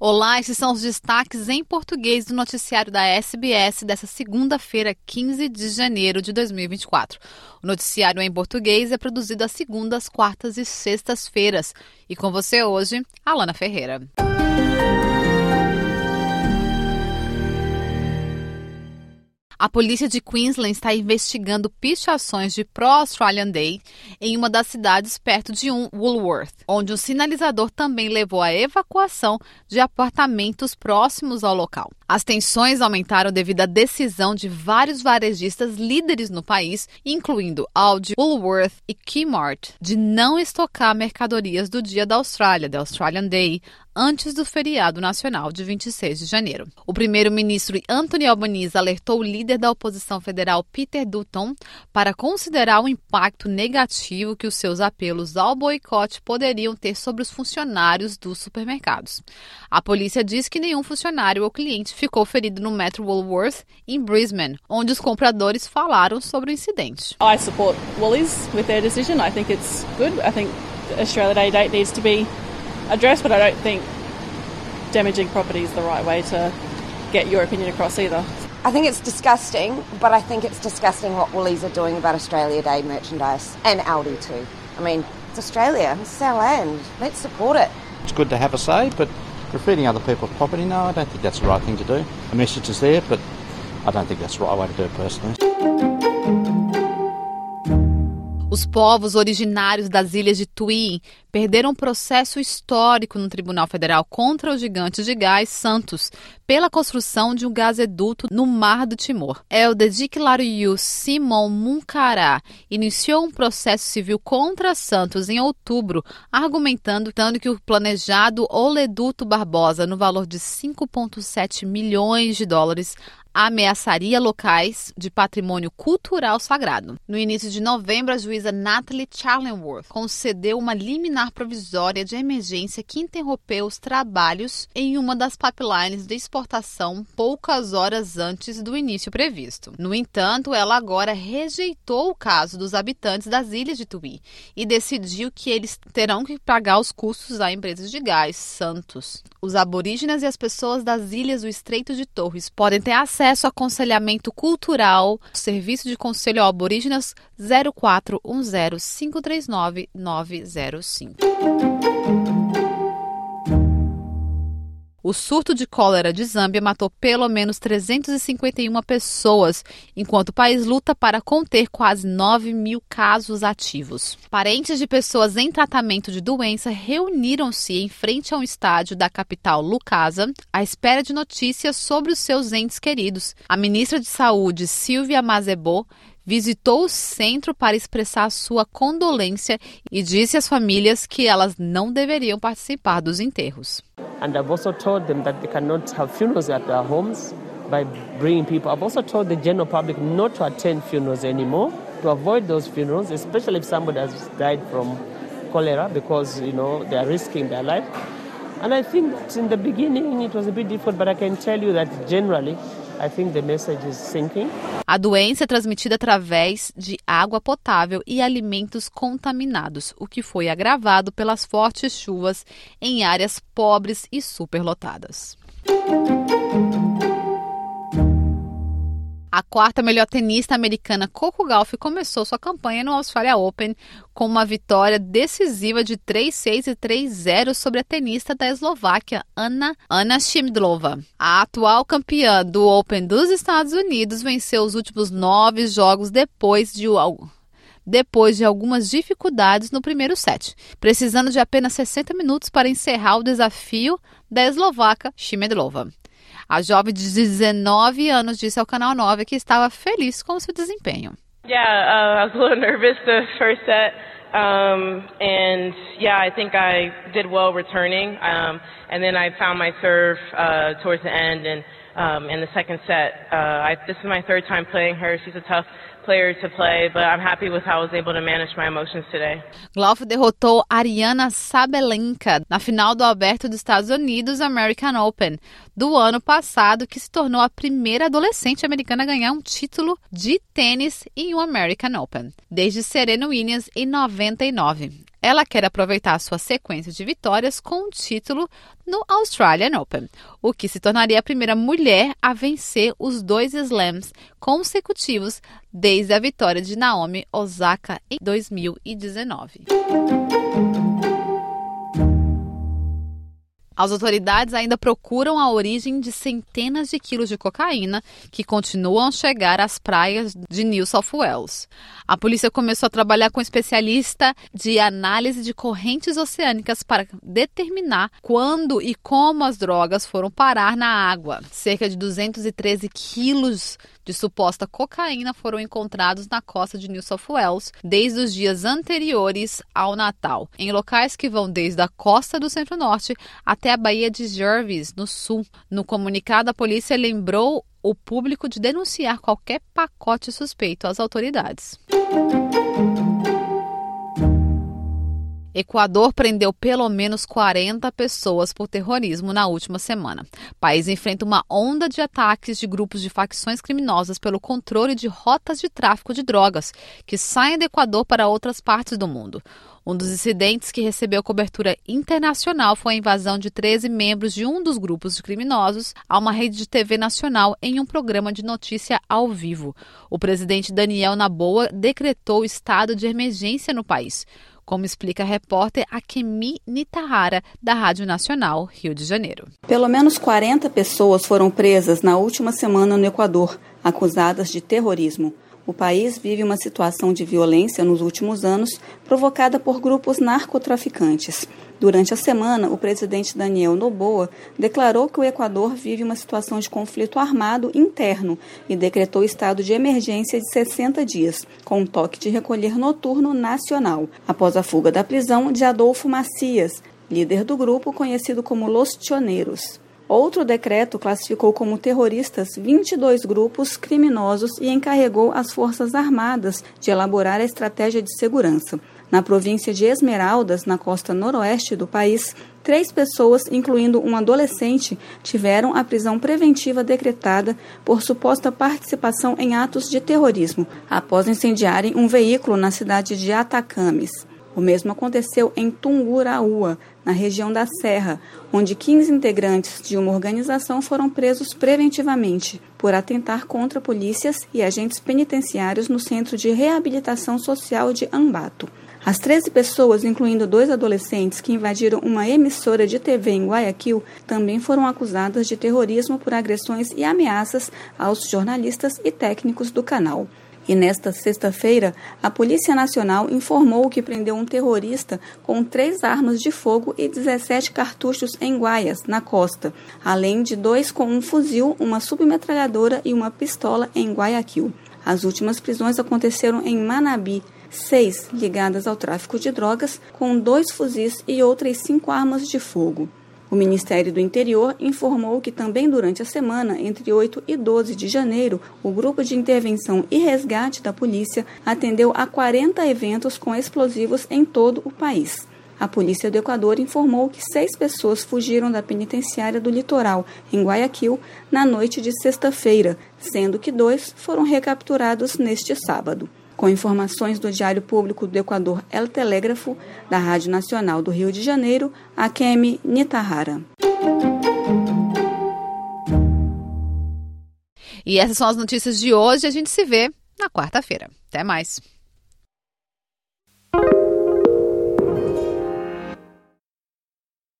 Olá, esses são os destaques em português do noticiário da SBS dessa segunda-feira, 15 de janeiro de 2024. O noticiário em português é produzido às segundas, quartas e sextas-feiras. E com você hoje, Alana Ferreira. A polícia de Queensland está investigando pichações de pró-Australian Day em uma das cidades perto de um Woolworth, onde um sinalizador também levou à evacuação de apartamentos próximos ao local. As tensões aumentaram devido à decisão de vários varejistas líderes no país, incluindo Aldi, Woolworth e Kmart, de não estocar mercadorias do Dia da Austrália, da Australian Day, antes do feriado nacional de 26 de janeiro. O primeiro-ministro Anthony Albanese alertou o líder da oposição federal Peter Dutton para considerar o impacto negativo que os seus apelos ao boicote poderiam ter sobre os funcionários dos supermercados. A polícia diz que nenhum funcionário ou cliente ficou ferido no Metro Woolworth em Brisbane, onde os compradores falaram sobre o incidente. I support Woolies with their decision. I think it's good. I think Australia Day date needs to be addressed, but I don't think damaging property is the right way to get your opinion across either. I think it's disgusting, but I think it's disgusting what Woolies are doing about Australia Day merchandise and Aldi too. I mean, it's Australia, it's our land. Let's support it. It's good to have a say, but graffitiing other people's property, no, I don't think that's the right thing to do. The message is there, but I don't think that's the right way to do it personally. Os povos originários das ilhas de Tui perderam um processo histórico no Tribunal Federal contra o gigante de gás Santos pela construção de um gasoduto no Mar do Timor. El Dediklariu Simon Munkará iniciou um processo civil contra Santos em outubro, argumentando que o planejado Oleduto Barbosa, no valor de 5,7 milhões de dólares, ameaçaria locais de patrimônio cultural sagrado. No início de novembro, a juíza Natalie Charlenworth concedeu uma liminar provisória de emergência que interrompeu os trabalhos em uma das pipelines de exportação poucas horas antes do início previsto. No entanto, ela agora rejeitou o caso dos habitantes das ilhas de Tui e decidiu que eles terão que pagar os custos à empresa de gás Santos. Os aborígenes e as pessoas das ilhas do Estreito de Torres podem ter acesso acesso a aconselhamento cultural, Serviço de Conselho Aborígenas 0410 O surto de cólera de Zâmbia matou pelo menos 351 pessoas, enquanto o país luta para conter quase 9 mil casos ativos. Parentes de pessoas em tratamento de doença reuniram-se em frente a um estádio da capital Lucasa, à espera de notícias sobre os seus entes queridos. A ministra de Saúde, Silvia Mazebo, visitou o centro para expressar sua condolência e disse às famílias que elas não deveriam participar dos enterros. And I've also told them that they cannot have funerals at their homes by bringing people. I've also told the general public not to attend funerals anymore, to avoid those funerals, especially if somebody has died from cholera because, you know, they are risking their life. And I think in the beginning it was a bit difficult, but I can tell you that generally I think the message is sinking. A doença é transmitida através de água potável e alimentos contaminados, o que foi agravado pelas fortes chuvas em áreas pobres e superlotadas. A quarta melhor tenista americana Coco Gauff começou sua campanha no Australia Open com uma vitória decisiva de 3-6 e 3-0 sobre a tenista da Eslováquia, Ana, Ana Shimdlova. A atual campeã do Open dos Estados Unidos venceu os últimos nove jogos depois de depois de algumas dificuldades no primeiro set, precisando de apenas 60 minutos para encerrar o desafio da eslovaca Shimedlova. A jovem de 19 anos disse ao Canal 9 que estava feliz com seu desempenho. Yeah, uh, I was a little nervous the first set. Um, and yeah, I think I did well returning. Um, and then I found my serve uh, towards the end. And um, in the second set, uh, I, this is my third time playing her. She's a tough player to play, but I'm happy with how I was able to manage my emotions today. Derrotou Ariana Sabalenka na final do Aberto dos Estados Unidos American Open do ano passado, que se tornou a primeira adolescente americana a ganhar um título de tênis em um American Open, desde Serena Williams em 99. Ela quer aproveitar sua sequência de vitórias com um título no Australian Open, o que se tornaria a primeira mulher a vencer os dois slams consecutivos desde a vitória de Naomi Osaka em 2019. As autoridades ainda procuram a origem de centenas de quilos de cocaína que continuam a chegar às praias de New South Wales. A polícia começou a trabalhar com um especialista de análise de correntes oceânicas para determinar quando e como as drogas foram parar na água. Cerca de 213 quilos de suposta cocaína foram encontrados na costa de New South Wales desde os dias anteriores ao Natal, em locais que vão desde a costa do centro-norte até a Baía de Jervis, no sul. No comunicado, a polícia lembrou o público de denunciar qualquer pacote suspeito às autoridades. Equador prendeu pelo menos 40 pessoas por terrorismo na última semana. O país enfrenta uma onda de ataques de grupos de facções criminosas pelo controle de rotas de tráfico de drogas que saem do Equador para outras partes do mundo. Um dos incidentes que recebeu cobertura internacional foi a invasão de 13 membros de um dos grupos de criminosos a uma rede de TV nacional em um programa de notícia ao vivo. O presidente Daniel Naboa decretou estado de emergência no país como explica a repórter Akemi Nitahara, da Rádio Nacional, Rio de Janeiro. Pelo menos 40 pessoas foram presas na última semana no Equador, acusadas de terrorismo. O país vive uma situação de violência nos últimos anos provocada por grupos narcotraficantes. Durante a semana, o presidente Daniel Noboa declarou que o Equador vive uma situação de conflito armado interno e decretou estado de emergência de 60 dias, com um toque de recolher noturno nacional, após a fuga da prisão de Adolfo Macias, líder do grupo conhecido como Los Tioneiros. Outro decreto classificou como terroristas 22 grupos criminosos e encarregou as Forças Armadas de elaborar a estratégia de segurança. Na província de Esmeraldas, na costa noroeste do país, três pessoas, incluindo um adolescente, tiveram a prisão preventiva decretada por suposta participação em atos de terrorismo, após incendiarem um veículo na cidade de Atacames. O mesmo aconteceu em Tunguraúa, na região da Serra, onde 15 integrantes de uma organização foram presos preventivamente por atentar contra polícias e agentes penitenciários no Centro de Reabilitação Social de Ambato. As 13 pessoas, incluindo dois adolescentes que invadiram uma emissora de TV em Guayaquil, também foram acusadas de terrorismo por agressões e ameaças aos jornalistas e técnicos do canal. E nesta sexta-feira, a Polícia Nacional informou que prendeu um terrorista com três armas de fogo e 17 cartuchos em Guaias, na costa, além de dois com um fuzil, uma submetralhadora e uma pistola em Guayaquil. As últimas prisões aconteceram em Manabi, seis ligadas ao tráfico de drogas, com dois fuzis e outras cinco armas de fogo. O Ministério do Interior informou que também durante a semana, entre 8 e 12 de janeiro, o Grupo de Intervenção e Resgate da Polícia atendeu a 40 eventos com explosivos em todo o país. A Polícia do Equador informou que seis pessoas fugiram da penitenciária do litoral, em Guayaquil, na noite de sexta-feira, sendo que dois foram recapturados neste sábado com informações do Diário Público do Equador El Telégrafo, da Rádio Nacional do Rio de Janeiro, Akemi Nitahara. E essas são as notícias de hoje. A gente se vê na quarta-feira. Até mais.